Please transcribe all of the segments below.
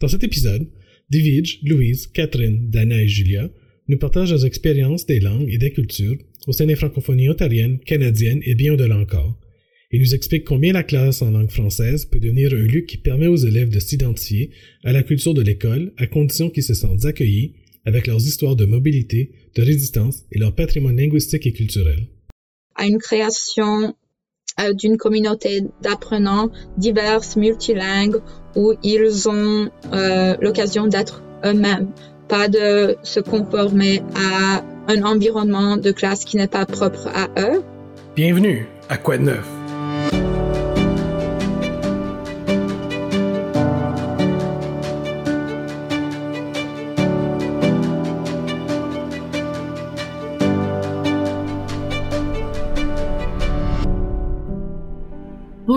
Dans cet épisode, David, Louise, Catherine, Dana et Julia nous partagent leurs expériences des langues et des cultures au sein des francophonies ontariennes, canadiennes et bien au-delà encore. Ils nous expliquent combien la classe en langue française peut devenir un lieu qui permet aux élèves de s'identifier à la culture de l'école à condition qu'ils se sentent accueillis avec leurs histoires de mobilité, de résistance et leur patrimoine linguistique et culturel. À une création euh, d'une communauté d'apprenants diverses, multilingues, où ils ont euh, l'occasion d'être eux-mêmes, pas de se conformer à un environnement de classe qui n'est pas propre à eux. Bienvenue à Quoi de neuf?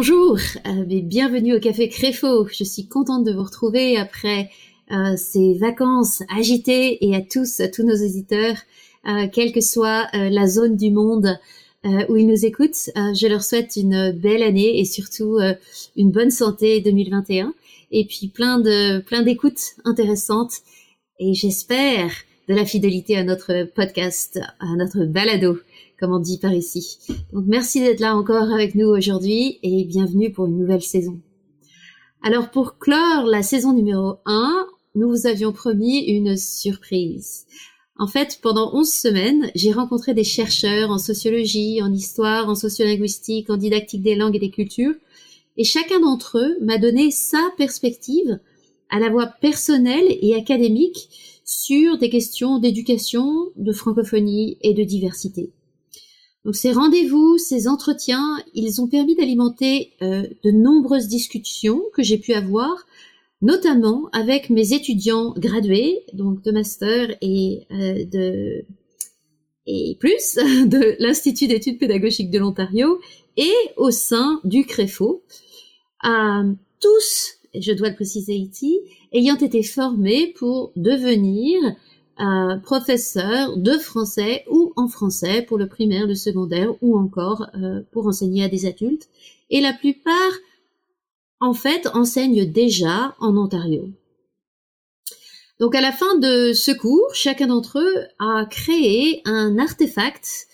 Bonjour euh, et bienvenue au Café Créfaux. Je suis contente de vous retrouver après euh, ces vacances agitées et à tous, à tous nos auditeurs, euh, quelle que soit la zone du monde où ils nous écoutent, je leur souhaite une belle année et surtout une bonne santé 2021 et puis plein de plein d'écoutes intéressantes. Et j'espère de la fidélité à notre podcast, à notre balado comme on dit par ici. Donc merci d'être là encore avec nous aujourd'hui et bienvenue pour une nouvelle saison. Alors pour clore la saison numéro 1, nous vous avions promis une surprise. En fait, pendant 11 semaines, j'ai rencontré des chercheurs en sociologie, en histoire, en sociolinguistique, en didactique des langues et des cultures, et chacun d'entre eux m'a donné sa perspective à la voix personnelle et académique sur des questions d'éducation, de francophonie et de diversité. Donc ces rendez-vous, ces entretiens, ils ont permis d'alimenter euh, de nombreuses discussions que j'ai pu avoir, notamment avec mes étudiants gradués, donc de master et euh, de et plus de l'Institut d'études pédagogiques de l'Ontario et au sein du CREFO, euh, tous, je dois le préciser ici, ayant été formés pour devenir professeur de français ou en français pour le primaire, le secondaire ou encore euh, pour enseigner à des adultes. Et la plupart, en fait, enseignent déjà en Ontario. Donc à la fin de ce cours, chacun d'entre eux a créé un artefact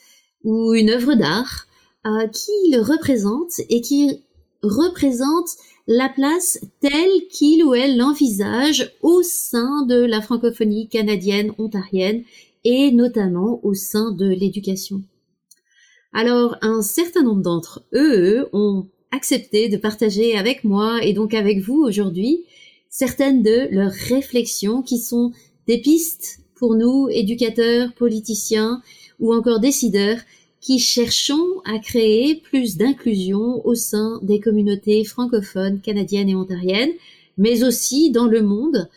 ou une œuvre d'art euh, qui le représente et qui représente la place telle qu'il ou elle l'envisage au sein de la francophonie canadienne ontarienne et notamment au sein de l'éducation. Alors, un certain nombre d'entre eux ont accepté de partager avec moi et donc avec vous aujourd'hui certaines de leurs réflexions qui sont des pistes pour nous, éducateurs, politiciens ou encore décideurs, qui cherchons à créer plus d'inclusion au sein des communautés francophones canadiennes et ontariennes, mais aussi dans le monde,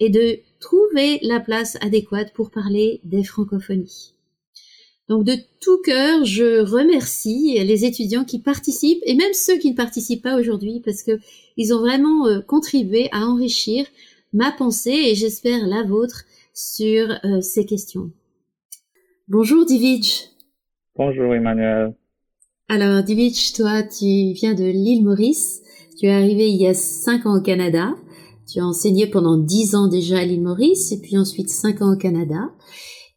et de trouver la place adéquate pour parler des francophonies. Donc de tout cœur, je remercie les étudiants qui participent et même ceux qui ne participent pas aujourd'hui parce que ils ont vraiment euh, contribué à enrichir ma pensée et j'espère la vôtre sur euh, ces questions. Bonjour Divij. Bonjour Emmanuel. Alors Divich, toi tu viens de l'île Maurice, tu es arrivé il y a cinq ans au Canada, tu as enseigné pendant dix ans déjà à l'île Maurice et puis ensuite cinq ans au Canada.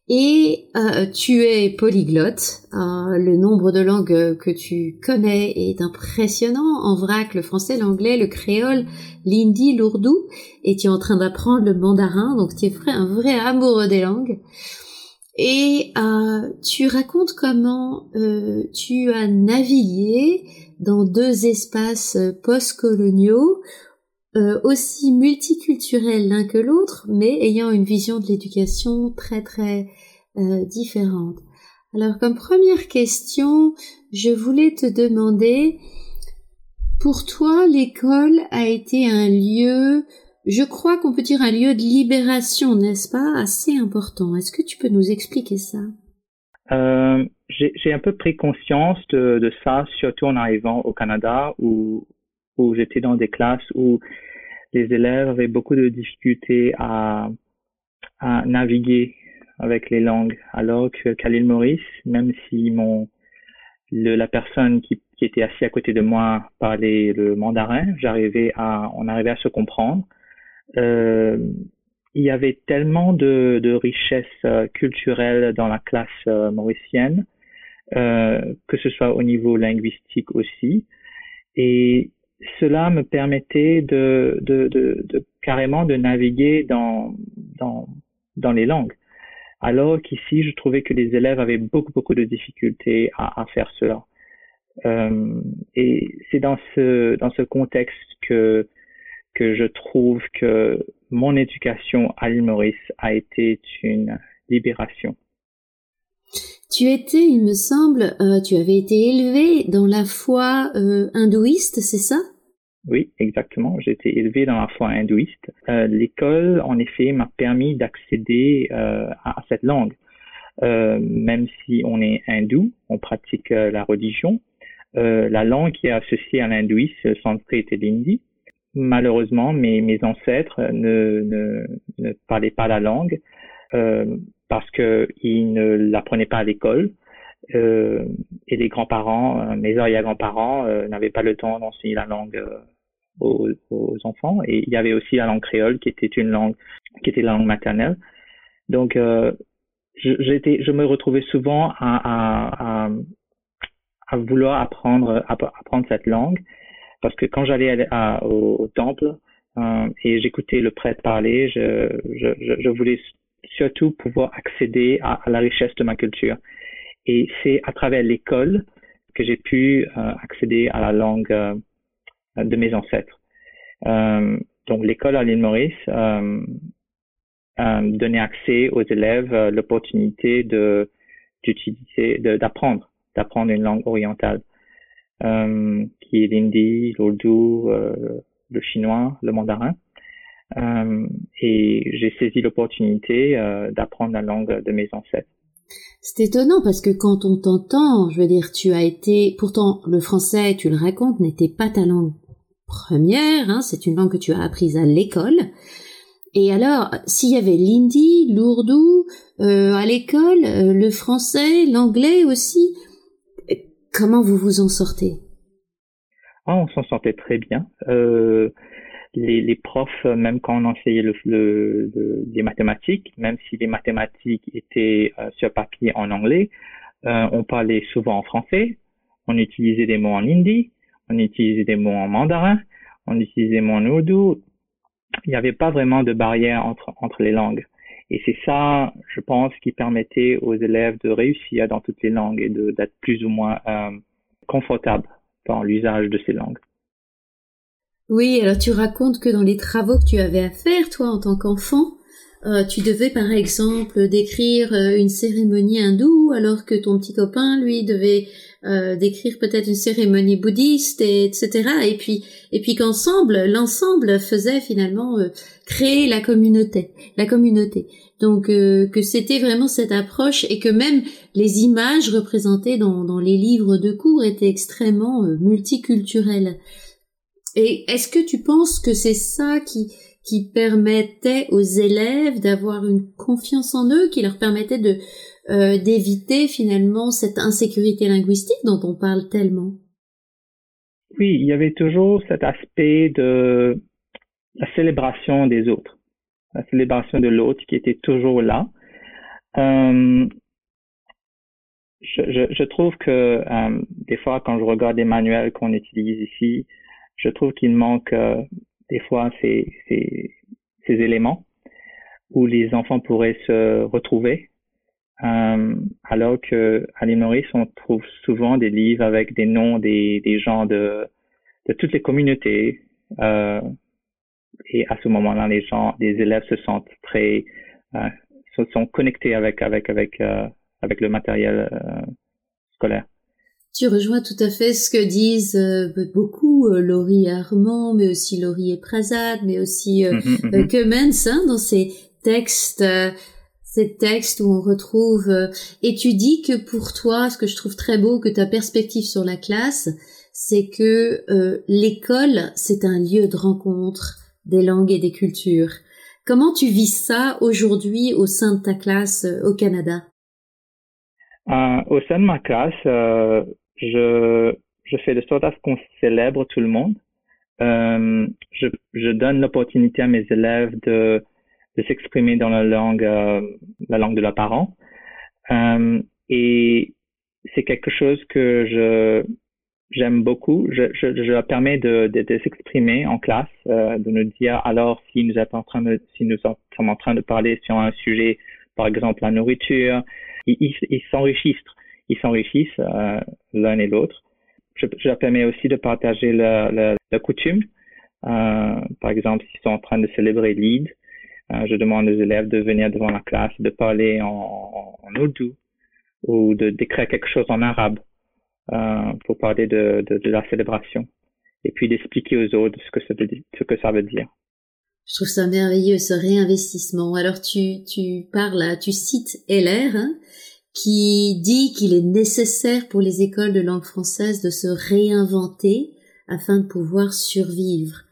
Et euh, tu es polyglotte. Euh, le nombre de langues que tu connais est impressionnant. En vrac, le français, l'anglais, le créole, l'hindi, l'ourdou. Et tu es en train d'apprendre le mandarin. Donc tu es un vrai amoureux des langues. Et euh, tu racontes comment euh, tu as navigué dans deux espaces postcoloniaux euh, aussi multiculturels l'un que l'autre, mais ayant une vision de l'éducation très très euh, différente. Alors comme première question, je voulais te demander, pour toi, l'école a été un lieu je crois qu'on peut dire un lieu de libération, n'est-ce pas, assez important. Est-ce que tu peux nous expliquer ça? Euh, J'ai un peu pris conscience de, ça, surtout en arrivant au Canada, où, j'étais dans des classes où les élèves avaient beaucoup de difficultés à, naviguer avec les langues, alors qu'à l'île Maurice, même si mon le, la personne qui, qui était assise à côté de moi parlait le mandarin, j'arrivais à on arrivait à se comprendre euh, il y avait tellement de, de richesses euh, culturelles dans la classe euh, mauricienne, que ce soit au niveau linguistique aussi. Et cela me permettait de, de, de, de carrément de naviguer dans, dans, dans les langues. Alors qu'ici, je trouvais que les élèves avaient beaucoup, beaucoup de difficultés à, à faire cela. Euh, et c'est dans ce, dans ce contexte que, que je trouve que mon éducation à l'île Maurice a été une libération. Tu étais, il me semble, euh, tu avais été élevé dans la foi euh, hindouiste, c'est ça? Oui, exactement. J'ai été élevé dans la foi hindouiste. Euh, L'école, en effet, m'a permis d'accéder euh, à, cette langue. Euh, même si on est hindou, on pratique la religion. la langue qui est associée à l'hindouisme, sanskrit et l'hindi, malheureusement, mes, ancêtres ne, parlaient pas la langue euh, parce qu'ils ne l'apprenaient pas à l'école. Euh, et les grands-parents, euh, mes arrière-grands-parents, euh, n'avaient pas le temps d'enseigner la langue euh, aux, enfants. Et il y avait aussi la langue créole qui était une langue, qui était la langue maternelle. Donc, je me retrouvais souvent à vouloir apprendre, apprendre cette langue parce que quand j'allais au, temple euh, et j'écoutais le prêtre parler, je, je, je, voulais surtout pouvoir accéder à, la richesse de ma culture. Et c'est à travers l'école que j'ai pu euh, accéder à la langue euh, de mes ancêtres. Euh, donc l'école à l'île Maurice donnait accès aux élèves l'opportunité d'utiliser, d'apprendre, d'apprendre une langue orientale. Euh, qui est l'hindi, l'ourdou, euh, le chinois, le mandarin. Euh, et j'ai saisi l'opportunité d'apprendre la langue de mes ancêtres. C'est étonnant parce que quand on t'entend, je veux dire, tu as été, pourtant le français, tu le racontes, n'était pas ta langue première, hein, c'est une langue que tu as apprise à l'école. Et alors, s'il y avait l'hindi, l'ourdou à l'école, le français, l'anglais aussi, Comment vous vous en sortez? Ah, On s'en sortait très bien. Euh, les, les, profs, même quand on enseignait le, le, les mathématiques, même si les mathématiques étaient euh, sur papier en anglais, euh, on parlait souvent en français, on utilisait des mots en hindi, on utilisait des mots en mandarin, on utilisait des mots en ourdou. Il n'y avait pas vraiment de barrière entre, entre les langues. Et c'est ça, je pense, qui permettait aux élèves de réussir dans toutes les langues et d'être plus ou moins euh, confortables dans l'usage de ces langues. Oui, alors tu racontes que dans les travaux que tu avais à faire, toi, en tant qu'enfant, euh, tu devais par exemple décrire euh, une cérémonie hindoue alors que ton petit copain lui devait euh, décrire peut-être une cérémonie bouddhiste et etc et puis et puis qu'ensemble l'ensemble faisait finalement euh, créer la communauté la communauté. Donc que c'était vraiment cette approche et que même les images représentées dans, dans les livres de cours étaient extrêmement multiculturelles. Et est-ce que tu penses que c'est ça qui qui permettait aux élèves d'avoir une confiance en eux, qui leur permettait de euh, d'éviter finalement cette insécurité linguistique dont on parle tellement. Oui, il y avait toujours cet aspect de la célébration des autres, la célébration de l'autre qui était toujours là. Euh, je, trouve que euh, des fois, quand je regarde les manuels qu'on utilise ici, je trouve qu'il manque des fois ces, éléments où les enfants pourraient se retrouver. Euh, alors que à Maurice, on trouve souvent des livres avec des noms des, des gens de, de toutes les communautés. Euh, et à ce moment-là, les gens, les élèves se sentent très, euh, se sont connectés avec avec avec avec le matériel scolaire. Tu rejoins tout à fait ce que disent beaucoup Laurie Armand, mais aussi Laurie et Prasad, mais aussi mm hein, dans ces textes, ces textes où on retrouve. et tu dis que pour toi, ce que je trouve très beau, que ta perspective sur la classe, c'est que l'école, c'est un lieu de rencontre des langues et des cultures. Comment tu vis ça aujourd'hui au sein de ta classe au Canada? Au sein de ma classe, je, je fais de sorte à ce qu'on célèbre tout le monde. euh, je, je, donne l'opportunité à mes élèves de, de s'exprimer dans la langue, euh, la langue de leurs parents. Euh, et c'est quelque chose que je j'aime beaucoup. Je, je, je, leur permets de, de, de s'exprimer en classe, euh, de nous dire alors si nous sommes en train de si nous sommes en train de parler sur un sujet, par exemple la nourriture, ils s'enrichissent, ils s'enrichissent euh, l'un et l'autre. Je, je, leur permets aussi de partager la, la, la coutume. Euh, par exemple, s'ils sont en train de célébrer euh, je demande aux élèves de venir devant la classe, de parler en, en ou de d'écrire quelque chose en arabe euh, pour parler de, la célébration et puis d'expliquer aux autres ce que ça veut dire. Je trouve ça merveilleux ce réinvestissement. Alors tu parles, tu cites LR hein, qui dit qu'il est nécessaire pour les écoles de langue française de se réinventer afin de pouvoir survivre.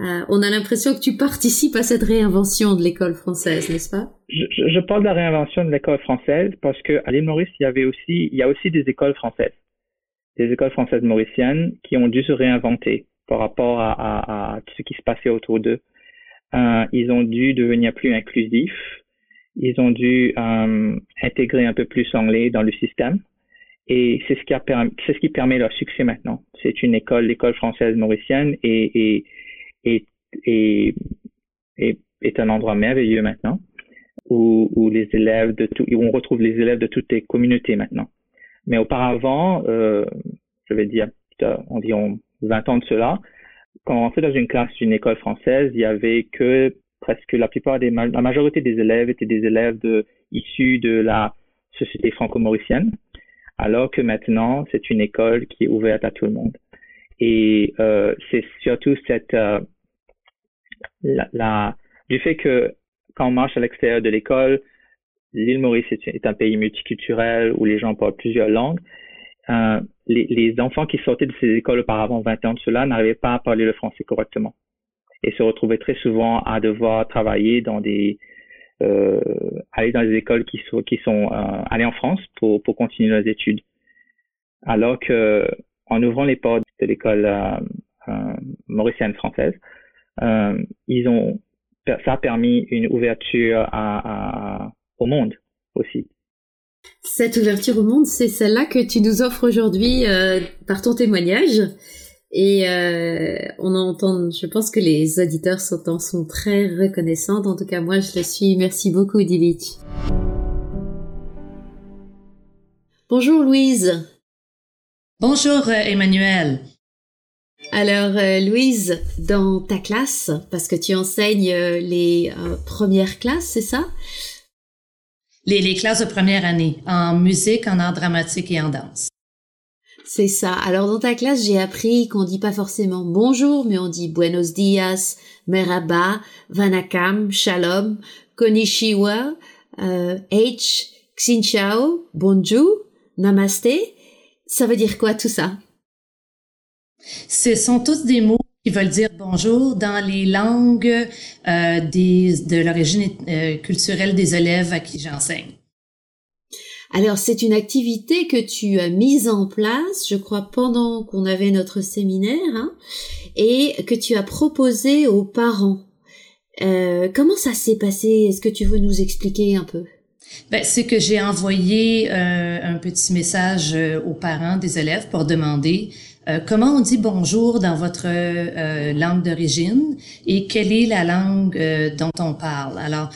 Euh, on a l'impression que tu participes à cette réinvention de l'école française, n'est-ce pas? Je, parle de la réinvention de l'école française parce que à l'île Maurice, il y avait aussi, il y a aussi des écoles françaises, des écoles françaises mauriciennes qui ont dû se réinventer par rapport à, ce qui se passait autour d'eux. Euh, ils ont dû devenir plus inclusifs, ils ont dû euh, intégrer un peu plus l'anglais dans le système. Et c'est ce qui c'est ce qui permet leur succès maintenant. C'est une école, l'école française mauricienne, et, et est, est, est, est un endroit merveilleux maintenant où, où les élèves de tout, où on retrouve les élèves de toutes les communautés maintenant. Mais auparavant, euh, je vais dire environ 20 ans de cela, quand on rentrait dans une classe d'une école française, il y avait que presque la plupart des, la majorité des élèves étaient des élèves de, issus de la société franco-mauricienne, alors que maintenant, c'est une école qui est ouverte à tout le monde. Et euh, c'est surtout cette, euh, la, la, du fait que quand on marche à l'extérieur de l'école, l'île Maurice est, un pays multiculturel où les gens parlent plusieurs langues. Euh, les, les, enfants qui sortaient de ces écoles auparavant 20 ans de cela n'arrivaient pas à parler le français correctement et se retrouvaient très souvent à devoir travailler dans des euh, aller dans des écoles qui sont qui sont euh, aller en France pour pour continuer leurs études alors que en ouvrant les portes de l'école euh, euh mauricienne française ils ont, ça a permis une ouverture à, à, au monde aussi. Cette ouverture au monde, c'est celle-là que tu nous offres aujourd'hui euh, par ton témoignage. Et euh, on entend, je pense que les auditeurs sont, en sont très reconnaissants. En tout cas, moi, je le suis. Merci beaucoup, Dilich. Bonjour, Louise. Bonjour, Emmanuel. Alors, euh, Louise, dans ta classe, parce que tu enseignes euh, les euh, premières classes, c'est ça? Les, les classes de première année, en musique, en art dramatique et en danse. C'est ça. Alors, dans ta classe, j'ai appris qu'on dit pas forcément bonjour, mais on dit buenos dias, merhaba, vanakam, shalom, konnichiwa, euh, h, xinchao, bonjour, namaste. Ça veut dire quoi tout ça? Ce sont tous des mots qui veulent dire bonjour dans les langues euh, des, de l'origine euh, culturelle des élèves à qui j'enseigne. Alors c'est une activité que tu as mise en place, je crois, pendant qu'on avait notre séminaire, hein, et que tu as proposé aux parents. Euh, comment ça s'est passé? Est-ce que tu veux nous expliquer un peu? Ben, c'est que j'ai envoyé euh, un petit message aux parents des élèves pour demander euh, comment on dit bonjour dans votre euh, langue d'origine et quelle est la langue euh, dont on parle? Alors,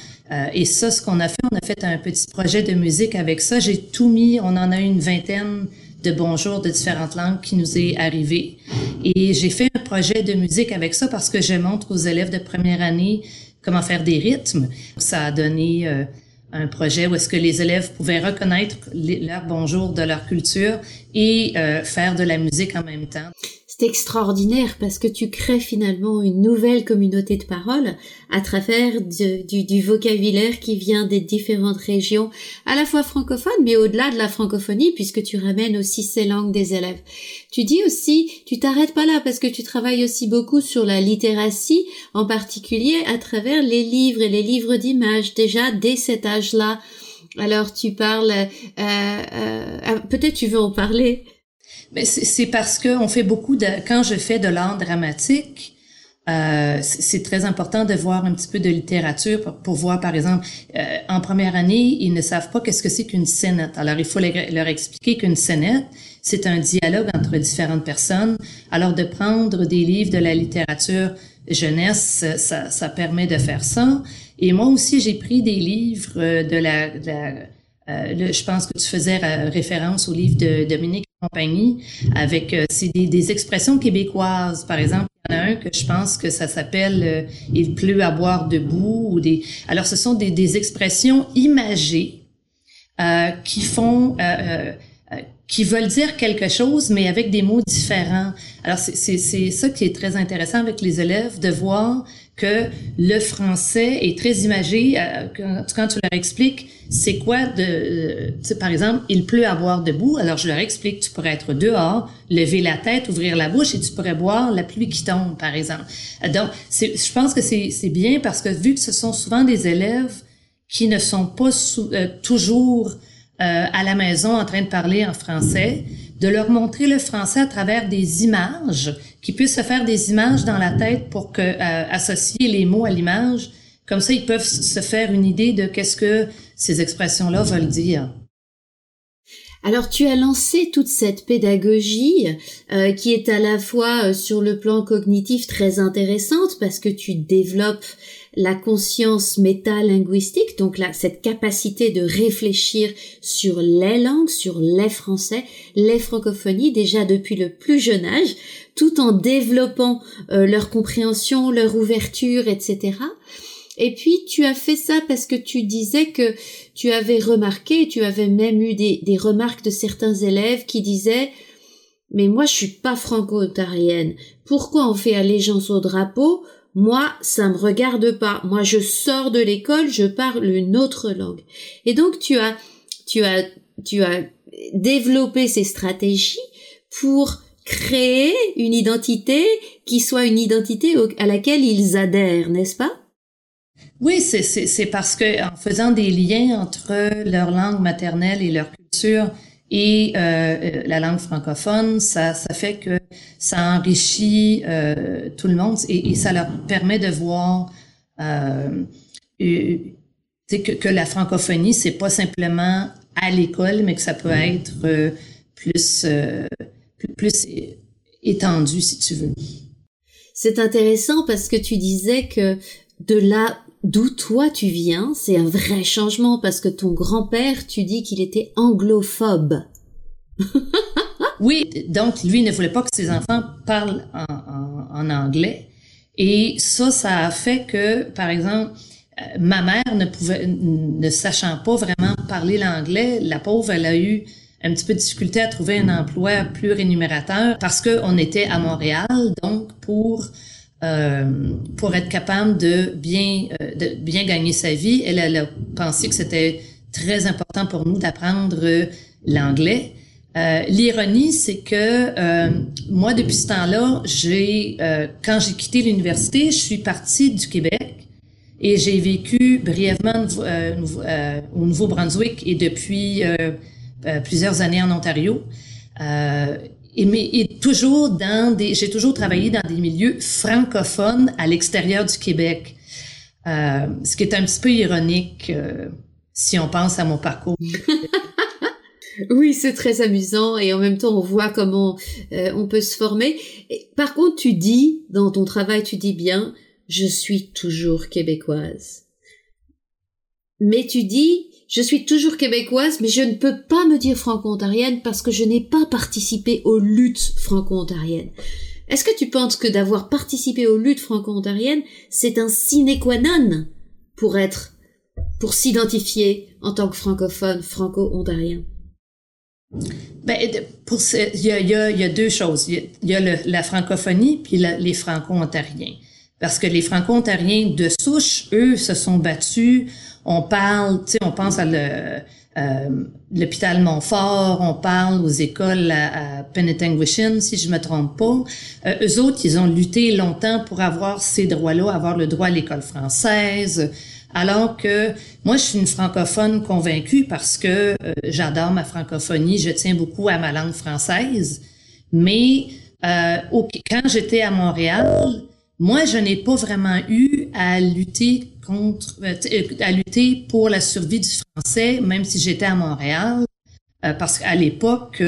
et ça, ce qu'on a fait, on a fait un petit projet de musique avec ça. J'ai tout mis, on en a une vingtaine de bonjour de différentes langues qui nous est arrivé. Et j'ai fait un projet de musique avec ça parce que je montre aux élèves de première année comment faire des rythmes. Ça a donné un projet où est-ce que les élèves pouvaient reconnaître leur bonjour de leur culture et euh, faire de la musique en même temps c'est extraordinaire parce que tu crées finalement une nouvelle communauté de parole à travers du, vocabulaire qui vient des différentes régions, à la fois francophones, mais au-delà de la francophonie, puisque tu ramènes aussi ces langues des élèves. Tu dis aussi, tu t'arrêtes pas là parce que tu travailles aussi beaucoup sur la littératie, en particulier à travers les livres et les livres d'images, déjà dès cet âge-là. Alors tu parles, euh, euh, ah, peut-être tu veux en parler Mais c'est parce que on fait beaucoup de quand je fais de l'art dramatique, euh, c'est très important de voir un petit peu de littérature pour, voir, par exemple, euh, en première année, ils ne savent pas qu'est-ce que c'est qu'une scénette. Alors, il faut leur expliquer qu'une scénette, c'est un dialogue entre différentes personnes. Alors, de prendre des livres de la littérature jeunesse, ça, ça permet de faire ça. Et moi aussi, j'ai pris des livres de la, de la euh, je pense que tu faisais référence au livre de Dominique Compagnie avec euh, c'est des, des, expressions québécoises. Par exemple, il y en a un que je pense que ça s'appelle euh, Il pleut à boire debout ou des. Alors, ce sont des, des expressions imagées euh, qui font qui veulent dire quelque chose, mais avec des mots différents. Alors, c'est ça qui est très intéressant avec les élèves, de voir que le français est très imagé. Euh, quand, tu leur expliques c'est quoi de, euh, par exemple, il pleut à boire debout, alors je leur explique, tu pourrais être dehors, lever la tête, ouvrir la bouche et tu pourrais boire la pluie qui tombe, par exemple. Donc, je pense que c'est bien parce que vu que ce sont souvent des élèves qui ne sont pas euh, toujours à la maison en train de parler en français, de leur montrer le français à travers des images qu'ils puissent se faire des images dans la tête pour que euh, associer les mots à l'image. Comme ça, ils peuvent se faire une idée de qu'est-ce que ces expressions-là veulent dire. Alors tu as lancé toute cette pédagogie euh, qui est à la fois euh, sur le plan cognitif très intéressante parce que tu développes la conscience métalinguistique, donc là, cette capacité de réfléchir sur les langues, sur les français, les francophonies déjà depuis le plus jeune âge, tout en développant euh, leur compréhension, leur ouverture, etc. Et puis tu as fait ça parce que tu disais que tu avais remarqué, tu avais même eu des, des remarques de certains élèves qui disaient mais moi je suis pas franco-ontarienne. Pourquoi on fait allégeance au drapeau moi, ça me regarde pas. Moi, je sors de l'école, je parle une autre langue. Et donc, tu as, tu as, tu as développé ces stratégies pour créer une identité qui soit une identité à laquelle ils adhèrent, n'est-ce pas? Oui, c'est parce que en faisant des liens entre leur langue maternelle et leur culture, et euh, euh, la langue francophone, ça, ça fait que ça enrichit euh, tout le monde et, et, ça leur permet de voir euh, que, que la francophonie, c'est pas simplement à l'école, mais que ça peut être euh, plus, plus, plus étendu, si tu veux. C'est intéressant parce que tu disais que de là d'où toi tu viens, c'est un vrai changement parce que ton grand-père, tu dis qu'il était anglophobe. oui, donc lui ne voulait pas que ses enfants parlent en, anglais. Et ça, ça a fait que, par exemple, euh, ma mère ne pouvait, ne sachant pas vraiment parler l'anglais, la pauvre, elle a eu un petit peu de difficulté à trouver un emploi plus rémunérateur parce qu'on était à Montréal, donc pour euh, pour être capable de bien, euh, de bien gagner sa vie. Elle, elle a pensé que c'était très important pour nous d'apprendre euh, l'anglais. Euh, L'ironie, c'est que euh, moi, depuis ce temps-là, j'ai, quand j'ai quitté l'université, je suis partie du Québec et j'ai vécu brièvement au Nouveau-Brunswick et depuis plusieurs années en Ontario. Et, mais, et toujours dans des, j'ai toujours travaillé dans des milieux francophones à l'extérieur du Québec. Euh, ce qui est un petit peu ironique euh, si on pense à mon parcours. oui, c'est très amusant et en même temps on voit comment euh, on peut se former. par contre, tu dis dans ton travail, tu dis bien, je suis toujours québécoise. Mais tu dis, je suis toujours québécoise, mais je ne peux pas me dire franco-ontarienne parce que je n'ai pas participé aux luttes franco-ontariennes. Est-ce que tu penses que d'avoir participé aux luttes franco-ontariennes, c'est un sine qua non pour être, pour s'identifier en tant que francophone franco-ontarien? Ben, pour il y a, y, a, y a, deux choses. Il y a, la francophonie puis les franco-ontariens. Parce que les franco-ontariens de souche, eux, se sont battus on parle, tu sais, on pense à le, euh, l'hôpital Montfort, on parle aux écoles à, à si je me trompe pas. Euh, eux autres, ils ont lutté longtemps pour avoir ces droits-là, avoir le droit à l'école française, Alors que moi, je suis une francophone convaincue parce que euh, j'adore ma francophonie, je tiens beaucoup à ma langue française. Mais euh, quand j'étais à Montréal, moi, je n'ai pas vraiment eu à lutter contre, euh, à lutter pour la survie du français, même si j'étais à Montréal, parce qu'à l'époque,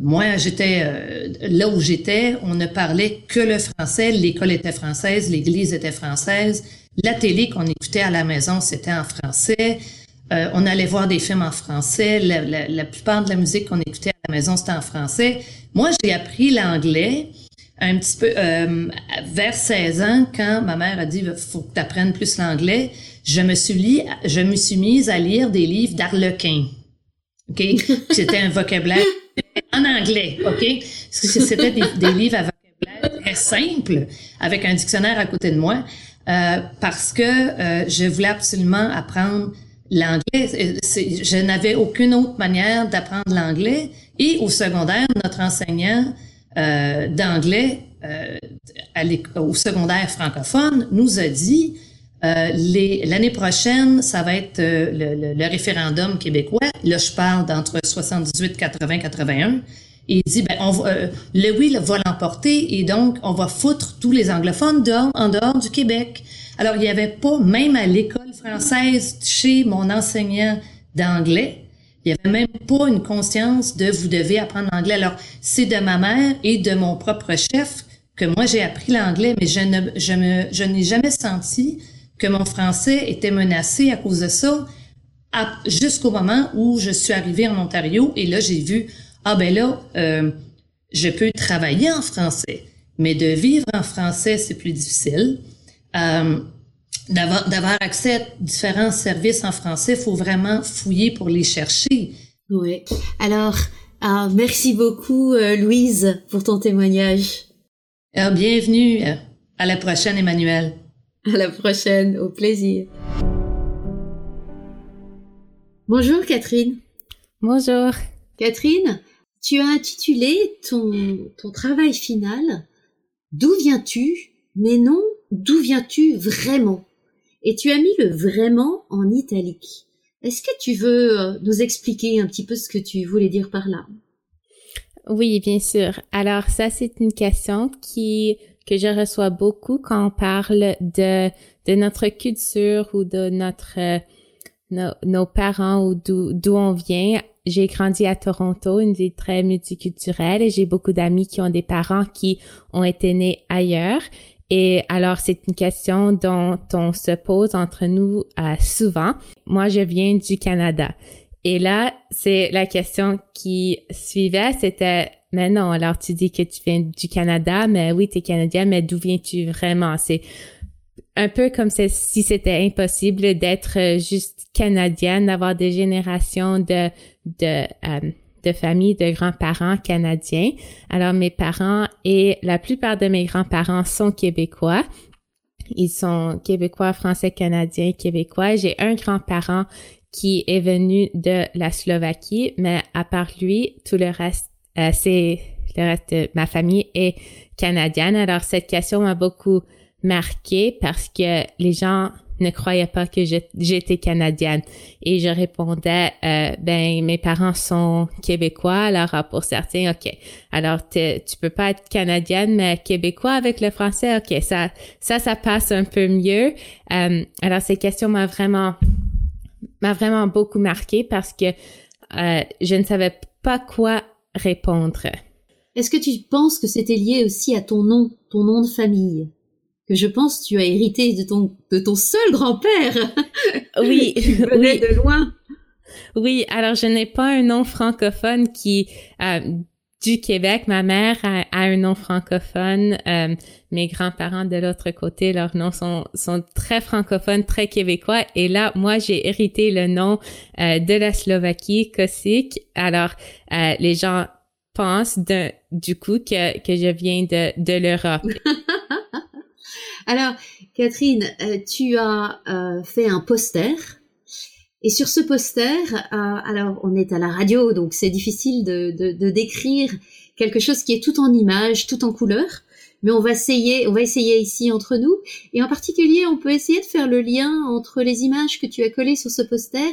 moi, j'étais là où j'étais, on ne parlait que le français, l'école était française, l'église était française, la télé qu'on écoutait à la maison, c'était en français. Euh, on allait voir des films en français. La, plupart de la musique qu'on écoutait à la maison, c'était en français. Moi, j'ai appris l'anglais un petit peu euh, vers 16 ans, quand ma mère a dit faut que tu apprennes plus l'anglais. Je me suis lis, je me suis mise à lire des livres d'Arlequin. OK? C'était un vocabulaire en anglais, OK? C'était des, des livres à vocabulaire très simple, avec un dictionnaire à côté de moi. Euh, parce que euh, je voulais absolument apprendre l'anglais. Je n'avais aucune autre manière d'apprendre l'anglais. Et au secondaire, notre enseignant euh, d'anglais au secondaire francophone nous a dit l'année prochaine, ça va être le, le, référendum québécois. Là, je parle d'entre 78, 80, 81 il dit, ben, on euh, le oui va l'emporter et donc on va foutre tous les anglophones en dehors du Québec. Alors, il n'y avait pas, même à l'école française, chez mon enseignant d'anglais, il n'y avait même pas une conscience de vous devez apprendre l'anglais. Alors, c'est de ma mère et de mon propre chef que moi j'ai appris l'anglais, mais je ne, je me, je n'ai jamais senti que mon français était menacé à cause de ça, jusqu'au moment où je suis arrivée en Ontario et là j'ai vu ah ben là, euh, je peux travailler en français, mais de vivre en français, c'est plus difficile. Euh, d'avoir accès à différents services en français, il faut vraiment fouiller pour les chercher. Oui. Alors, euh, merci beaucoup, Louise, pour ton témoignage. bienvenue. À la prochaine, Emmanuel. À la prochaine. Au plaisir. Bonjour, Catherine. Bonjour. Catherine, tu as intitulé ton, ton travail final D'où viens-tu? Mais non, d'où viens-tu vraiment? Et tu as mis le vraiment en italique. Est-ce que tu veux euh, nous expliquer un petit peu ce que tu voulais dire par là? Oui, bien sûr. Alors ça, c'est une question qui que je reçois beaucoup quand on parle de de notre culture ou de notre euh, nos, nos parents ou d'où on vient j'ai grandi à Toronto, une ville très multiculturelle, et j'ai beaucoup d'amis qui ont des parents qui ont été nés ailleurs. Et alors, c'est une question dont on se pose entre nous euh, souvent. Moi, je viens du Canada. Et là, c'est la question qui suivait, c'était, mais non, alors tu dis que tu viens du Canada, mais oui, tu es Canadien, mais d'où viens-tu vraiment? C'est un peu comme si c'était impossible d'être euh, juste canadienne, d'avoir des générations de de euh, de familles de grands-parents canadiens. Alors mes parents et la plupart de mes grands-parents sont québécois. Ils sont québécois, français, canadiens, québécois. J'ai un grand-parent qui est venu de la Slovaquie, mais à part lui, tout le reste, euh, c'est le reste de ma famille est canadienne. Alors cette question m'a beaucoup marqué parce que les gens ne croyaient pas que j'étais canadienne. Et je répondais euh, ben mes parents sont québécois alors ah, pour certains ok. Alors tu peux pas être canadienne mais québécois avec le français ok ça ça ça passe un peu mieux. Euh, alors ces questions m'a vraiment m'a vraiment beaucoup marqué parce que euh, je ne savais pas quoi répondre. Est-ce que tu penses que c'était lié aussi à ton nom, ton nom de famille? Que je pense tu as hérité de ton de ton seul grand-père. Oui, qui venait de loin. Oui, alors je n'ai pas un nom francophone qui euh, du Québec. Ma mère a, un nom francophone. Euh, mes grands-parents de l'autre côté, leurs noms sont, sont très francophones, très québécois. Et là, moi, j'ai hérité le nom euh, de la Slovaquie, Kosik. Alors, les gens pensent de, du coup que, que je viens de, de l'Europe. Alors, Catherine, euh, tu as euh, fait un poster. Et sur ce poster, euh, alors on est à la radio, donc c'est difficile de, décrire quelque chose qui est tout en images, tout en couleurs. mais on va essayer, on va essayer ici entre nous. Et en particulier, on peut essayer de faire le lien entre les images que tu as collées sur ce poster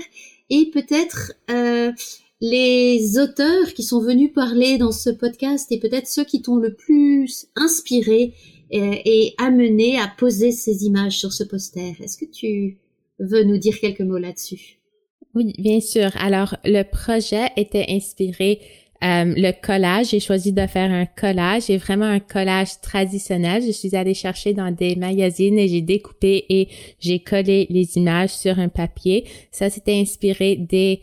et peut-être euh, les auteurs qui sont venus parler dans ce podcast et peut-être ceux qui t'ont le plus inspiré euh, et amené à poser ces images sur ce poster. Est-ce que tu veux nous dire quelques mots là-dessus? Oui, bien sûr. Alors, le projet était inspiré euh, le collage, j'ai choisi de faire un collage et vraiment un collage traditionnel. Je suis allée chercher dans des magazines et j'ai découpé et j'ai collé les images sur un papier. Ça, c'était inspiré des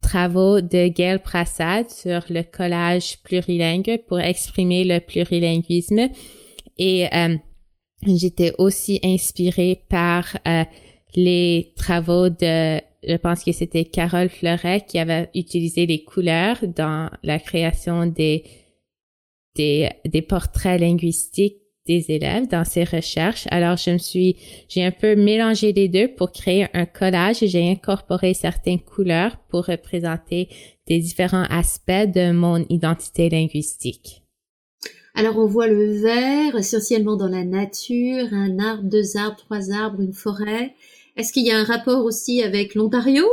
travaux de Gail Prasad sur le collage plurilingue pour exprimer le plurilinguisme. Et euh, j'étais aussi inspirée par euh, les travaux de je pense que c'était Carole Fleuret qui avait utilisé les couleurs dans la création des, des, des portraits linguistiques des élèves dans ses recherches. Alors, je me suis, j'ai un peu mélangé les deux pour créer un collage et j'ai incorporé certaines couleurs pour représenter des différents aspects de mon identité linguistique. Alors, on voit le vert essentiellement dans la nature, un arbre, deux arbres, trois arbres, une forêt. Est-ce qu'il y a un rapport aussi avec l'Ontario?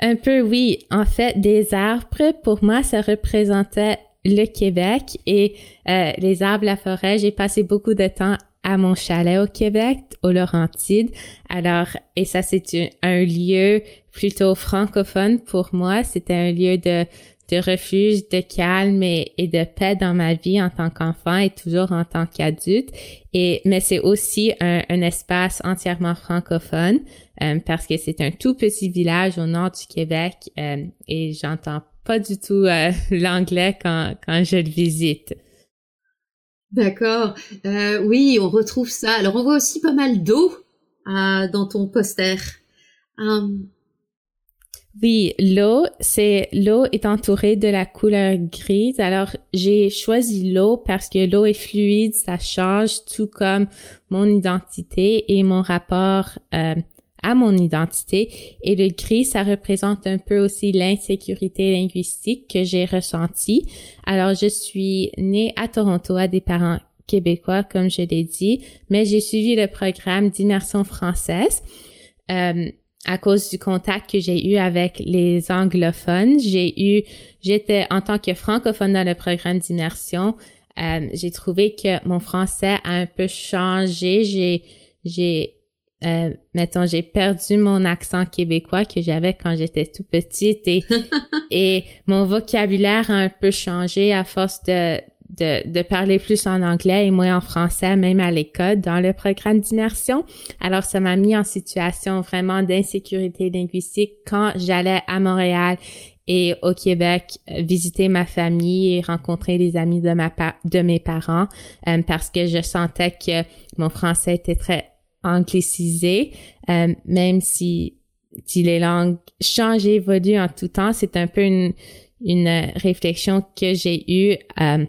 Un peu, oui. En fait, des arbres, pour moi, ça représentait le Québec et euh, les arbres, la forêt. J'ai passé beaucoup de temps à mon chalet au Québec, au Laurentide. Alors, et ça, c'est un lieu plutôt francophone pour moi. C'était un lieu de refuge, de calme et, de paix dans ma vie en tant qu'enfant et toujours en tant qu'adulte. Et mais c'est aussi un, un, espace entièrement francophone euh, parce que c'est un tout petit village au nord du Québec euh, et j'entends pas du tout euh, l'anglais quand quand je le visite. D'accord. oui, on retrouve ça. Alors on voit aussi pas mal d'eau dans ton poster. Um, oui, l'eau, c'est l'eau est entourée de la couleur grise. Alors, j'ai choisi l'eau parce que l'eau est fluide, ça change tout comme mon identité et mon rapport euh, à mon identité. Et le gris, ça représente un peu aussi l'insécurité linguistique que j'ai ressentie. Alors, je suis née à Toronto à des parents québécois, comme je l'ai dit, mais j'ai suivi le programme d'immersion française. Euh, à cause du contact que j'ai eu avec les anglophones. J'ai eu, j'étais en tant que francophone dans le programme d'immersion. Euh, j'ai trouvé que mon français a un peu changé. J'ai, j'ai, euh, mettons, j'ai perdu mon accent québécois que j'avais quand j'étais tout petite et, et mon vocabulaire a un peu changé à force de, de, de, parler plus en anglais et moins en français, même à l'école, dans le programme d'immersion. Alors, ça m'a mis en situation vraiment d'insécurité linguistique quand j'allais à Montréal et au Québec visiter ma famille et rencontrer les amis de ma de mes parents euh, parce que je sentais que mon français était très anglicisé, euh, même si les langues changent et évoluent en tout temps, c'est un peu une une réflexion que j'ai eue euh,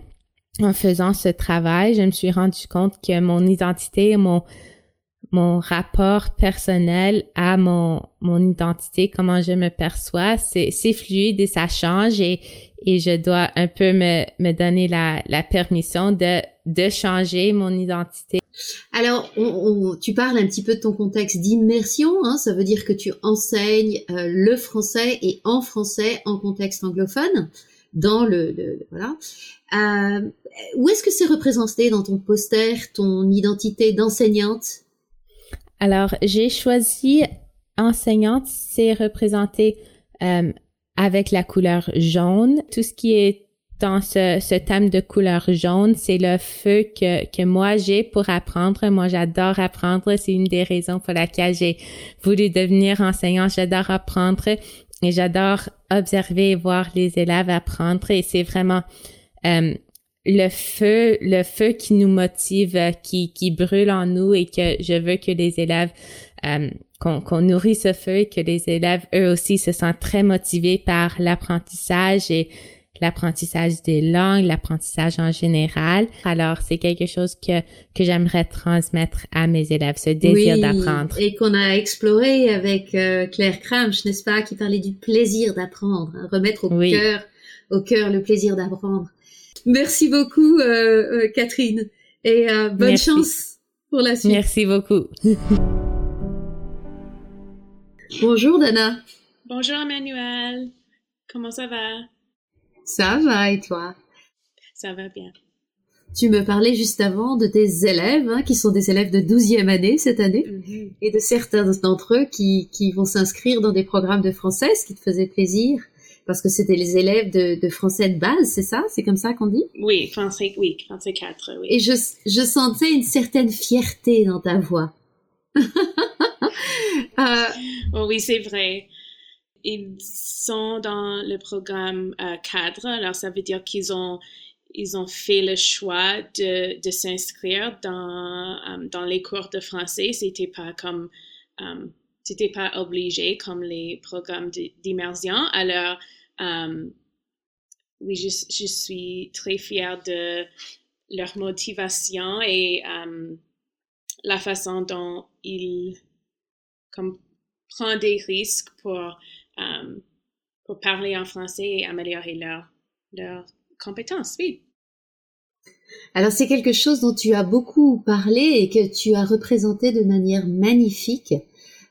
en faisant ce travail, je me suis rendu compte que mon identité, mon mon rapport personnel à mon mon identité, comment je me perçois, c'est c'est fluide et ça change et et je dois un peu me me donner la la permission de de changer mon identité. Alors, on, tu parles un petit peu de ton contexte d'immersion, hein, ça veut dire que tu enseignes euh, le français et en français en contexte anglophone dans le, le voilà. Euh, où est-ce que c'est représenté dans ton poster, ton identité d'enseignante? Alors, j'ai choisi enseignante, c'est représenté euh, avec la couleur jaune. Tout ce qui est dans ce, thème de couleur jaune, c'est le feu que, que moi j'ai pour apprendre. Moi, j'adore apprendre. C'est une des raisons pour laquelle j'ai voulu devenir enseignante. J'adore apprendre et j'adore observer et voir les élèves apprendre. Et c'est vraiment euh, le feu, le feu qui nous motive, euh, qui, qui brûle en nous et que je veux que les élèves, euh, qu'on qu'on nourrit ce feu et que les élèves, eux aussi, se sentent très motivés par l'apprentissage et l'apprentissage des langues, l'apprentissage en général. Alors, c'est quelque chose que, que j'aimerais transmettre à mes élèves, ce désir d'apprendre. Et qu'on a exploré avec euh, Claire Cramch, n'est-ce pas, qui parlait du plaisir d'apprendre, hein, remettre au cœur, au cœur le plaisir d'apprendre. Merci beaucoup, euh, Catherine, et bonne chance pour la suite. Merci beaucoup. Bonjour, Dana. Bonjour, Emmanuel. Comment ça va? Ça va, et toi? Ça va bien. Tu me parlais juste avant de tes élèves, hein, qui sont des élèves de 12e année cette année, mm-hmm. et de certains d'entre eux qui, qui vont s'inscrire dans des programmes de français, ce qui te faisait plaisir, parce que c'était les élèves de, de, français de base, c'est ça? C'est comme ça qu'on dit? Oui, français, oui, français 4, oui. Et je, je sentais une certaine fierté dans ta voix. euh, oh, oui, c'est vrai. Ils sont dans le programme euh, cadre, alors ça veut dire qu'ils ont ils ont fait le choix de, de s'inscrire dans, euh, dans les cours de français. C'était pas comme, um, c'était pas obligé comme les programmes d'immersion. Alors, um, oui, je, suis très fière de leur motivation et um, la façon dont ils comme, prennent des risques pour, pour parler en français et améliorer leur, leur compétences, oui. Alors c'est quelque chose dont tu as beaucoup parlé et que tu as représenté de manière magnifique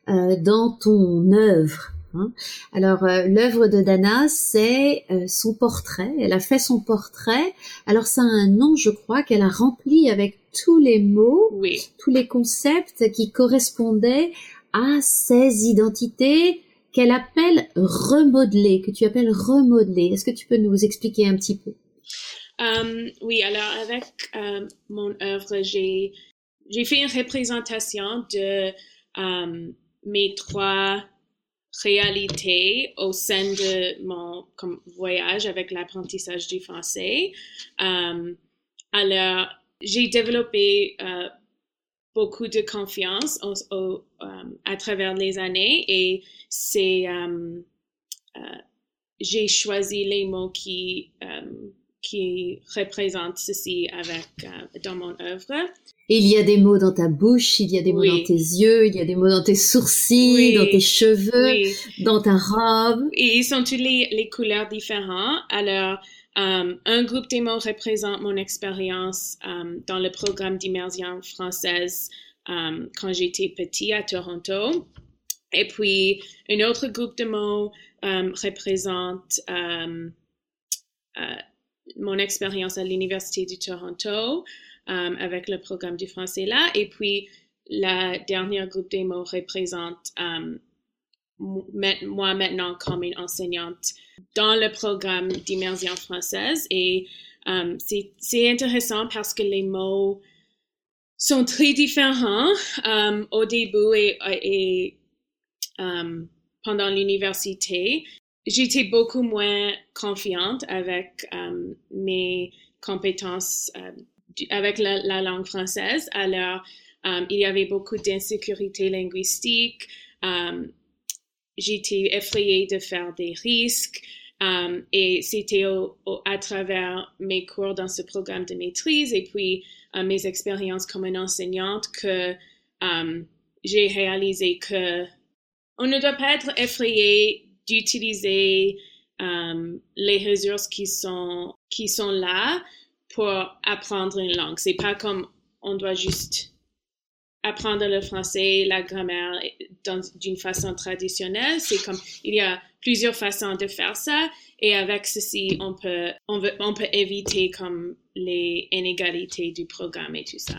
dans ton œuvre. Hein. Alors euh, l'œuvre de Dana, c'est euh, son portrait. Elle a fait son portrait. Alors ça a un nom, je crois, qu'elle a rempli avec tous les mots, tous les concepts qui correspondaient à ses identités qu'elle appelle remodeler, que tu appelles remodeler. Est-ce que tu peux nous expliquer un petit peu? Um, oui, alors avec euh, mon œuvre, j'ai j'ai fait une représentation de um, mes trois réalités au sein de mon voyage avec l'apprentissage du français. Um, alors, j'ai développé uh, beaucoup de confiance au, à travers les années et c'est j'ai choisi les mots qui qui représente ceci avec euh, dans mon œuvre. Il y a des mots dans ta bouche, il y a des mots dans tes yeux, il y a des mots dans tes sourcils, dans tes cheveux, dans ta robe. Et ils sont toutes les, les couleurs différentes. Alors, euh, un groupe des mots représente mon expérience euh, dans le programme d'immersion française quand j'étais petit à Toronto. Et puis, un autre groupe de mots représente mon expérience à l'Université du Toronto euh, avec le programme du français là. Et puis, la dernière groupe des mots représente euh, moi maintenant comme une enseignante dans le programme d'immersion française. Et euh, c'est intéressant parce que les mots sont très différents au début et, et pendant l'université j'étais beaucoup moins confiante avec mes compétences euh, avec la, langue française. Alors, euh, il y avait beaucoup d'insécurité linguistique. j'étais effrayée de faire des risques. et c'était à travers mes cours dans ce programme de maîtrise et puis mes expériences comme enseignante que j'ai réalisé que on ne doit pas être effrayé d'utiliser euh, les ressources qui sont, qui sont là pour apprendre une langue. C'est pas comme on doit juste apprendre le français, la grammaire d'une façon traditionnelle. C'est comme il y a plusieurs façons de faire ça et avec ceci on peut on, peut éviter comme les inégalités du programme et tout ça.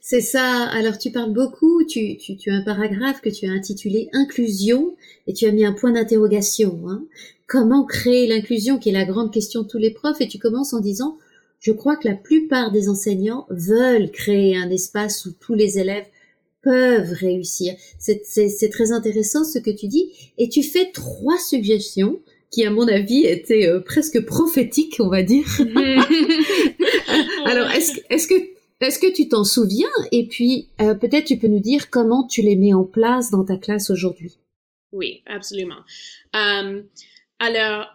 C'est ça. Alors tu parles beaucoup, tu, as un paragraphe que tu as intitulé Inclusion et tu as mis un point d'interrogation. Hein. Comment créer l'inclusion qui est la grande question de tous les profs et tu commences en disant je crois que la plupart des enseignants veulent créer un espace où tous les élèves peuvent réussir. C'est très intéressant ce que tu dis et tu fais trois suggestions qui à mon avis étaient euh, presque prophétiques, on va dire. Alors, est-ce est que est-ce que tu t'en souviens? Et puis, euh, peut-être tu peux nous dire comment tu les mets en place dans ta classe aujourd'hui. Oui, absolument. Euh, alors,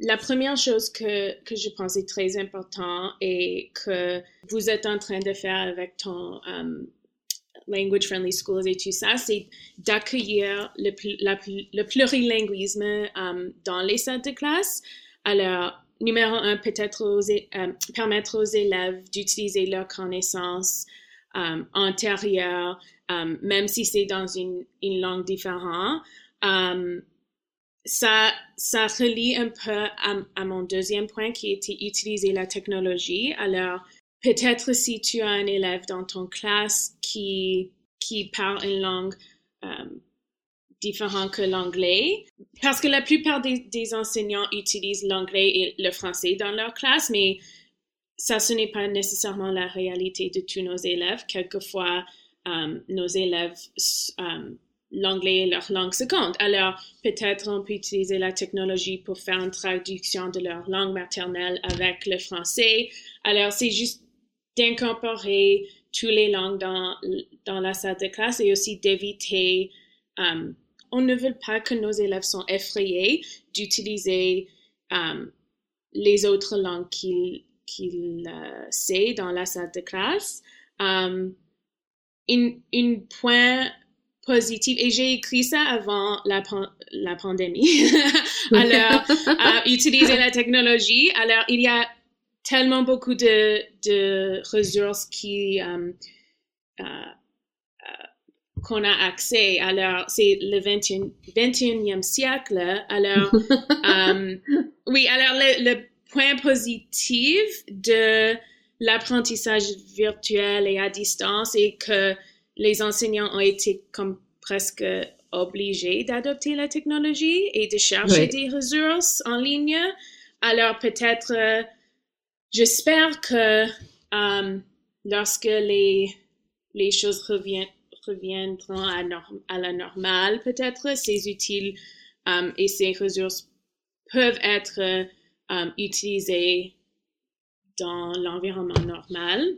la première chose que, que je pense est très important et que vous êtes en train de faire avec ton Language Friendly Schools et tout ça, c'est d'accueillir le, le, plurilinguisme dans les salles de classe. Alors, numéro un, peut-être euh, permettre aux élèves d'utiliser leurs connaissances euh, antérieures, euh, même si c'est dans une, une, langue différente. Ça, ça relie un peu à, mon deuxième point qui était utiliser la technologie. Alors, peut-être si tu as un élève dans ton classe qui, qui parle une langue différent que l'anglais. Parce que la plupart des, enseignants utilisent l'anglais et le français dans leur classe, mais ça, ce n'est pas nécessairement la réalité de tous nos élèves. Quelquefois, um, nos élèves, um, l'anglais est leur langue seconde. Alors, peut-être on peut utiliser la technologie pour faire une traduction de leur langue maternelle avec le français. Alors, c'est juste d'incorporer toutes les langues dans, dans la salle de classe et aussi d'éviter um, on ne veut pas que nos élèves soient effrayés d'utiliser um, les autres langues qu'ils qu euh, savent dans la salle de classe. Um, point positif, et j'ai écrit ça avant la, la pandémie, alors euh, utiliser la technologie. Alors, il y a tellement beaucoup de, de ressources qui um, uh, qu'on a accès. Alors, c'est le 21, 21e siècle. Alors, euh, oui, alors le, point positif de l'apprentissage virtuel et à distance est que les enseignants ont été comme presque obligés d'adopter la technologie et de chercher des ressources en ligne. Alors, peut-être, euh, j'espère que euh, lorsque les, les choses reviendront à, à la normale peut-être. Ces utiles um, et ces ressources peuvent être utilisées dans l'environnement normal.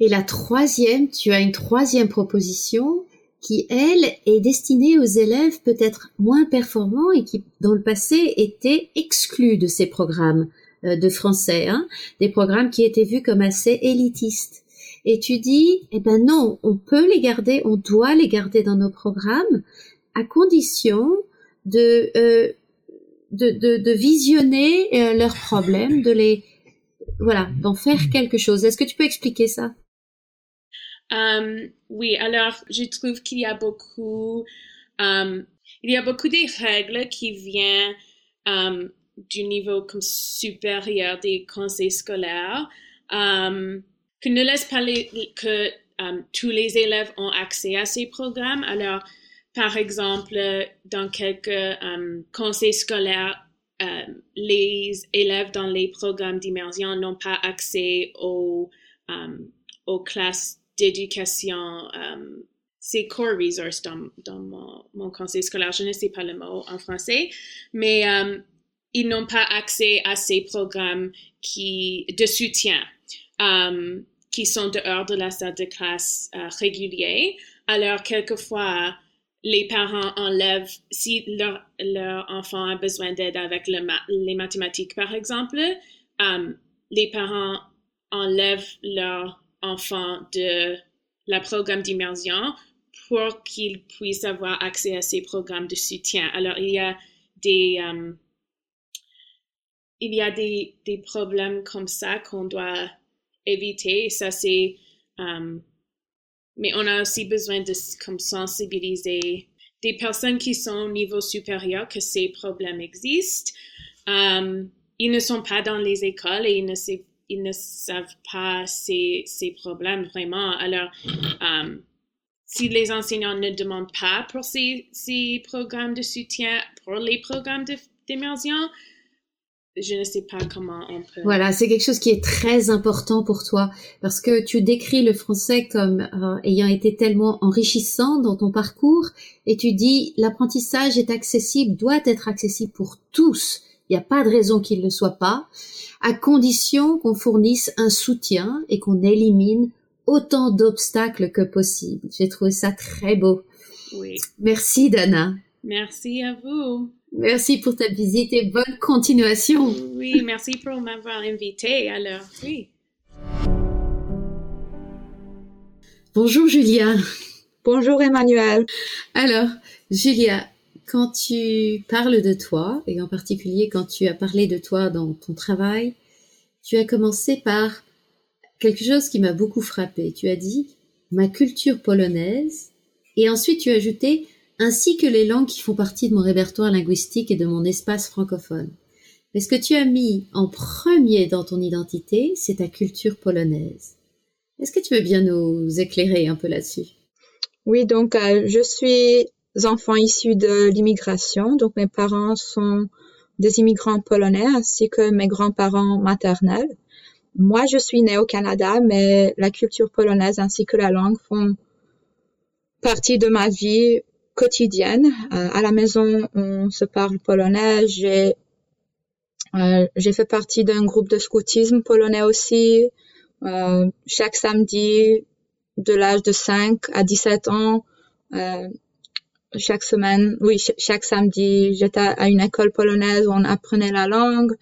Et la troisième, tu as une troisième proposition qui, elle, est destinée aux élèves peut-être moins performants et qui, dans le passé, étaient exclus de ces programmes euh, de français, hein, des programmes qui étaient vus comme assez élitistes et tu dis, eh ben non, on peut les garder, on doit les garder dans nos programmes, à condition de, euh, de, de, de, visionner euh, leurs problèmes, de les, voilà, d'en faire quelque chose. Est-ce que tu peux expliquer ça? Um, oui, alors je trouve qu'il y a beaucoup, um, il y a beaucoup de règles qui viennent um, du niveau comme supérieur des conseils scolaires. Um, que ne laisse pas que um, tous les élèves ont accès à ces programmes. Alors, par exemple, dans quelques conseils scolaires, les élèves dans les programmes d'immersion n'ont pas accès aux, aux classes d'éducation. c'est core resource dans, dans mon, mon, conseil scolaire. Je ne sais pas le mot en français, mais ils n'ont pas accès à ces programmes qui, de soutien. Um, qui sont dehors de la salle de classe euh, régulier. Alors, quelquefois, les parents enlèvent, si leur, leur enfant a besoin d'aide avec le les mathématiques, par exemple, euh, les parents enlèvent leur enfant de la programme d'immersion pour qu'il puisse avoir accès à ces programmes de soutien. Alors, il y a des, euh, il y a des, des problèmes comme ça qu'on doit éviter. Ça, c'est. Um, mais on a aussi besoin de comme sensibiliser des personnes qui sont au niveau supérieur que ces problèmes existent. Um, ils ne sont pas dans les écoles et ils ne, ils ne savent pas ces, ces problèmes vraiment. Alors, um, si les enseignants ne demandent pas pour ces, ces programmes de soutien, pour les programmes d'immersion, je ne sais pas comment on peut. Voilà, c'est quelque chose qui est très important pour toi parce que tu décris le français comme euh, ayant été tellement enrichissant dans ton parcours et tu dis l'apprentissage est accessible, doit être accessible pour tous. Il n'y a pas de raison qu'il ne le soit pas, à condition qu'on fournisse un soutien et qu'on élimine autant d'obstacles que possible. J'ai trouvé ça très beau. Oui. Merci Dana. Merci à vous. Merci pour ta visite et bonne continuation. Oui, merci pour m'avoir invité. Alors, oui. Bonjour Julia. Bonjour Emmanuel. Alors, Julia, quand tu parles de toi, et en particulier quand tu as parlé de toi dans ton travail, tu as commencé par quelque chose qui m'a beaucoup frappé. Tu as dit ma culture polonaise, et ensuite tu as ajouté ainsi que les langues qui font partie de mon répertoire linguistique et de mon espace francophone. Mais ce que tu as mis en premier dans ton identité, c'est ta culture polonaise? Est-ce que tu veux bien nous éclairer un peu là-dessus? Oui, donc euh, je suis enfant issu de l'immigration, donc mes parents sont des immigrants polonais ainsi que mes grands-parents maternels. Moi, je suis née au Canada, mais la culture polonaise ainsi que la langue font partie de ma vie quotidienne. Euh, à la maison, on se parle polonais. J'ai euh, fait partie d'un groupe de scoutisme polonais aussi. Euh, chaque samedi, de l'âge de 5 à 17 ans, euh, chaque semaine, oui, chaque samedi, j'étais à une école polonaise où on apprenait la langue.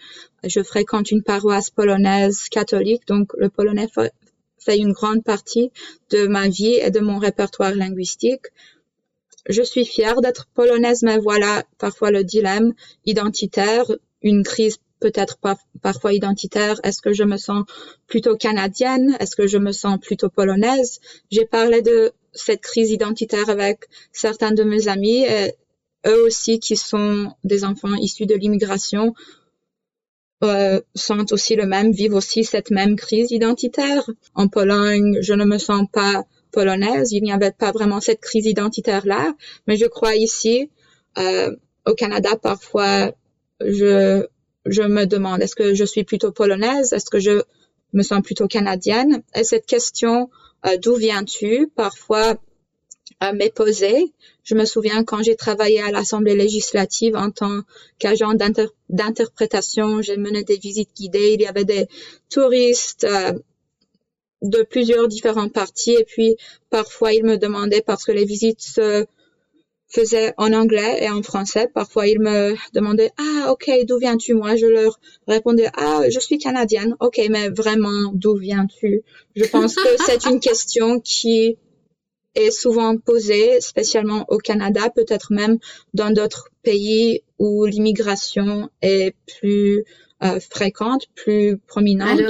Je fréquente une paroisse polonaise catholique, donc le polonais fait une grande partie de ma vie et de mon répertoire linguistique. Je suis fière d'être polonaise, mais voilà parfois le dilemme identitaire une crise peut-être parfois identitaire. Est-ce que je me sens plutôt canadienne? Est-ce que je me sens plutôt polonaise? J'ai parlé de cette crise identitaire avec certains de mes amis et eux aussi qui sont des enfants issus de l'immigration euh, sentent aussi le même, vivent aussi cette même crise identitaire. En Pologne, je ne me sens pas polonaise, il n'y avait pas vraiment cette crise identitaire là, mais je crois ici, euh, au Canada, parfois je, je me demande, est-ce que je suis plutôt polonaise? Est-ce que je me sens plutôt canadienne? Et cette question, d'où viens-tu? Parfois, euh, posée. Je me souviens quand j'ai travaillé à l'Assemblée législative en tant qu'agent d'interprétation, j'ai mené des visites guidées. Il y avait des touristes euh, de plusieurs différents partis et puis parfois ils me demandaient parce que les visites se faisait en anglais et en français. Parfois, ils me demandaient Ah, ok, d'où viens-tu? Moi, je leur répondais Ah, je suis canadienne. Ok, mais vraiment, d'où viens-tu? Je pense que c'est une question qui est souvent posée, spécialement au Canada, peut-être même dans d'autres pays où l'immigration est plus euh, fréquente, plus prominente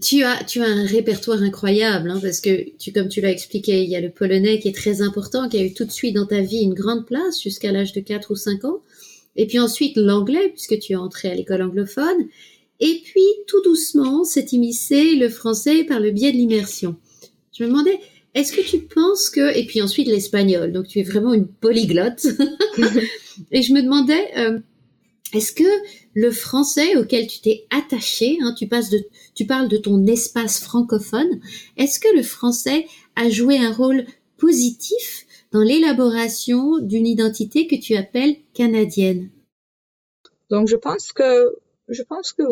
tu as, tu as un répertoire incroyable, hein, parce que tu, comme tu l'as expliqué, il y a le polonais qui est très important, qui a eu tout de suite dans ta vie une grande place jusqu'à l'âge de 4 ou 5 ans. Et puis ensuite l'anglais, puisque tu es entré à l'école anglophone. Et puis tout doucement s'est immiscé le français par le biais de l'immersion. Je me demandais, est-ce que tu penses que... Et puis ensuite l'espagnol, donc tu es vraiment une polyglotte. et je me demandais, euh, est-ce que le français auquel tu t'es attaché, hein, tu, parles de ton espace francophone, est-ce que le français a joué un rôle positif dans l'élaboration d'une identité que tu appelles canadienne? Donc je pense que je pense que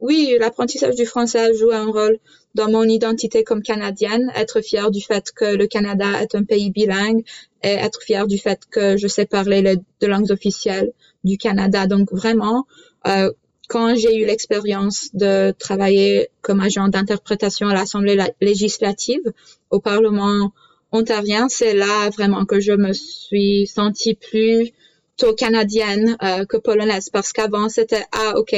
oui, l'apprentissage du français a joué un rôle dans mon identité comme canadienne, être fière du fait que le Canada est un pays bilingue et être fière du fait que je sais parler les deux langues officielles du Canada. Donc vraiment, euh, quand j'ai eu l'expérience de travailler comme agent d'interprétation à l'Assemblée législative au Parlement ontarien, c'est là vraiment que je me suis sentie plus tôt canadienne euh, que polonaise. Parce qu'avant c'était ah ok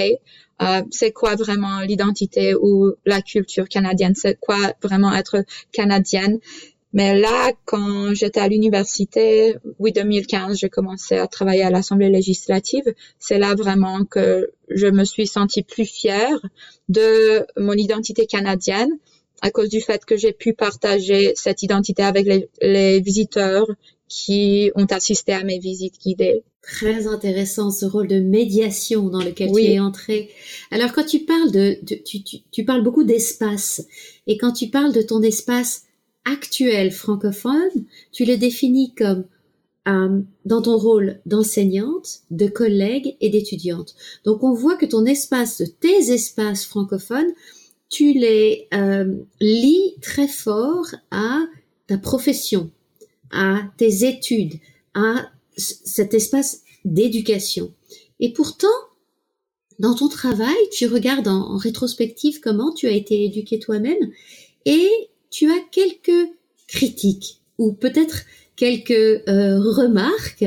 euh, c'est quoi vraiment l'identité ou la culture canadienne? C'est quoi vraiment être canadienne? Mais là, quand j'étais à l'université, oui, 2015, j'ai commencé à travailler à l'Assemblée législative. C'est là vraiment que je me suis sentie plus fière de mon identité canadienne à cause du fait que j'ai pu partager cette identité avec les, visiteurs qui ont assisté à mes visites guidées. Très intéressant ce rôle de médiation dans lequel tu es entré. Alors quand tu parles de, tu, tu, tu parles beaucoup d'espace et quand tu parles de ton espace actuel francophone, tu le définis comme euh, dans ton rôle d'enseignante, de collègue et d'étudiante. Donc on voit que ton espace, tes espaces francophones, tu les euh, lis très fort à ta profession, à tes études, à cet espace d'éducation. Et pourtant, dans ton travail, tu regardes en rétrospective comment tu as été éduqué toi-même et tu as quelques critiques ou peut-être quelques remarques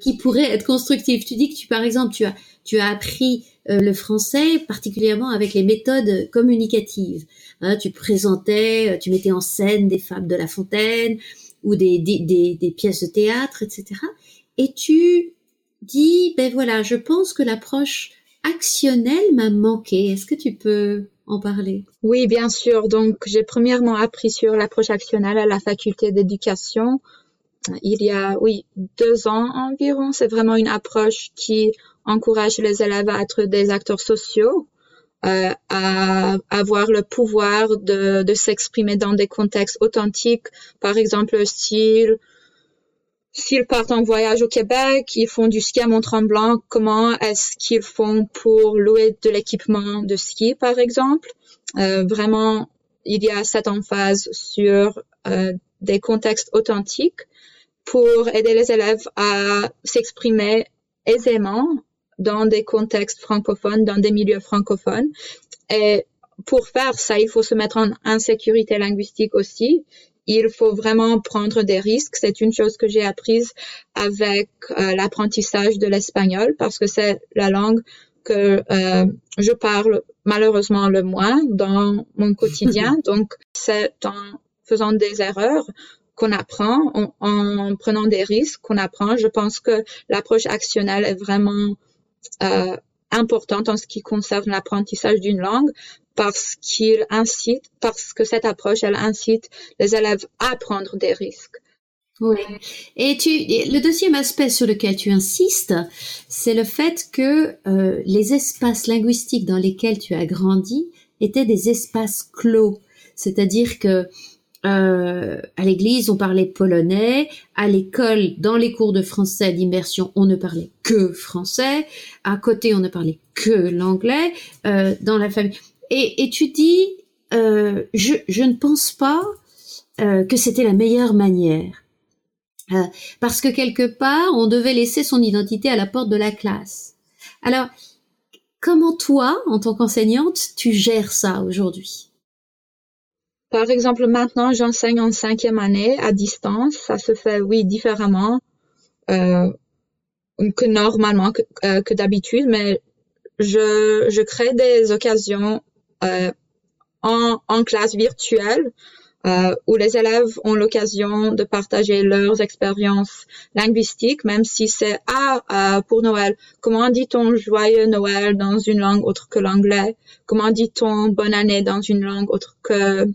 qui pourraient être constructives. Tu dis que tu, par exemple, tu as, tu as appris le français particulièrement avec les méthodes communicatives. Hein, tu présentais, tu mettais en scène des fables de La Fontaine ou des, des, des pièces de théâtre, etc. Et tu dis, ben voilà, je pense que l'approche actionnelle m'a manqué. Est-ce que tu peux en parler? Oui, bien sûr. Donc, j'ai premièrement appris sur l'approche actionnelle à la faculté d'éducation. Il y a, oui, deux ans environ. C'est vraiment une approche qui encourage les élèves à être des acteurs sociaux, euh, à avoir le pouvoir de, de s'exprimer dans des contextes authentiques, par exemple le style S'ils partent en voyage au Québec, ils font du ski à Mont-Tremblant, comment est-ce qu'ils font pour louer de l'équipement de ski, par exemple? Euh, vraiment, il y a cette emphase sur euh, des contextes authentiques pour aider les élèves à s'exprimer aisément dans des contextes francophones, dans des milieux francophones. Et pour faire ça, il faut se mettre en insécurité linguistique aussi il faut vraiment prendre des risques. C'est une chose que j'ai apprise avec euh, l'apprentissage de l'espagnol parce que c'est la langue que euh, je parle malheureusement le moins dans mon quotidien. Donc, c'est en faisant des erreurs qu'on apprend, en, prenant des risques qu'on apprend. Je pense que l'approche actionnelle est vraiment euh, importante en ce qui concerne l'apprentissage d'une langue parce qu'il incite, parce que cette approche, elle incite les élèves à prendre des risques. Oui. Et tu, le deuxième aspect sur lequel tu insistes, c'est le fait que euh, les espaces linguistiques dans lesquels tu as grandi étaient des espaces clos. C'est-à-dire que euh, à l'église, on parlait polonais. À l'école, dans les cours de français d'immersion, on ne parlait que français. À côté, on ne parlait que l'anglais. Euh, dans la famille, et, tu dis, euh, je, je, ne pense pas euh, que c'était la meilleure manière. Euh, parce que quelque part, on devait laisser son identité à la porte de la classe. Alors, comment toi, en tant qu'enseignante, tu gères ça aujourd'hui? Par exemple, maintenant, j'enseigne en cinquième année à distance. Ça se fait, oui, différemment euh, que normalement, que, euh, que d'habitude, mais je, je crée des occasions en, en, classe virtuelle euh, où les élèves ont l'occasion de partager leurs expériences linguistiques, même si c'est ah euh, pour Noël. Comment dit-on joyeux Noël dans une langue autre que l'anglais? Comment dit-on bonne année dans une langue autre que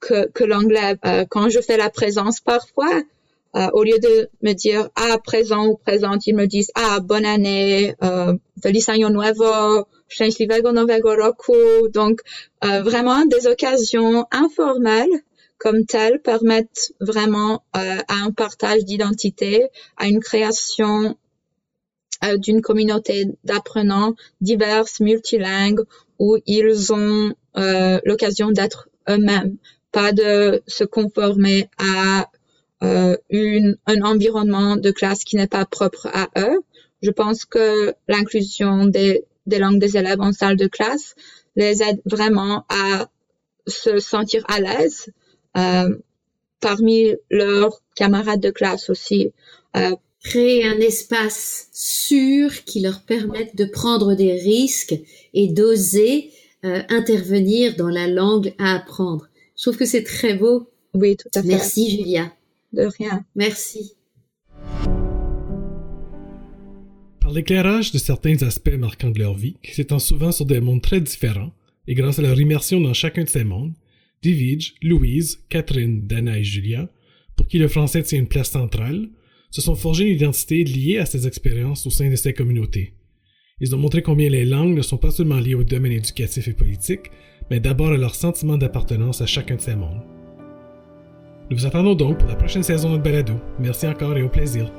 que, que l'anglais? Euh, Quand je fais la présence parfois, euh, au lieu de me dire ah présent ou présente, ils me disent ah bonne année, euh, feliz año nuevo, szczęśliwego nowego roku. Donc euh, vraiment des occasions informelles comme telles permettent vraiment euh, à un partage d'identité, à une création euh, d'une communauté d'apprenants diverses, multilingues, où ils ont l'occasion d'être eux-mêmes, pas de se conformer à euh, une, un environnement de classe qui n'est pas propre à eux. Je pense que l'inclusion des, des langues des élèves en salle de classe les aide vraiment à se sentir à l'aise euh, parmi leurs camarades de classe aussi. Euh, Créer un espace sûr qui leur permette de prendre des risques et d'oser euh, intervenir dans la langue à apprendre. Je trouve que c'est très beau. Oui, tout à fait. Merci Julia. De rien. Merci. Par l'éclairage de certains aspects marquants de leur vie, qui s'étendent souvent sur des mondes très différents, et grâce à leur immersion dans chacun de ces mondes, Divige, Louise, Catherine, Dana et Julia, pour qui le français tient une place centrale, se sont forgés une identité liée à ces expériences au sein de ces communautés. Ils ont montré combien les langues ne sont pas seulement liées au domaine éducatif et politique, mais d'abord à leur sentiment d'appartenance à chacun de ces mondes. Nous vous attendons donc pour la prochaine saison de Balado. Merci encore et au plaisir.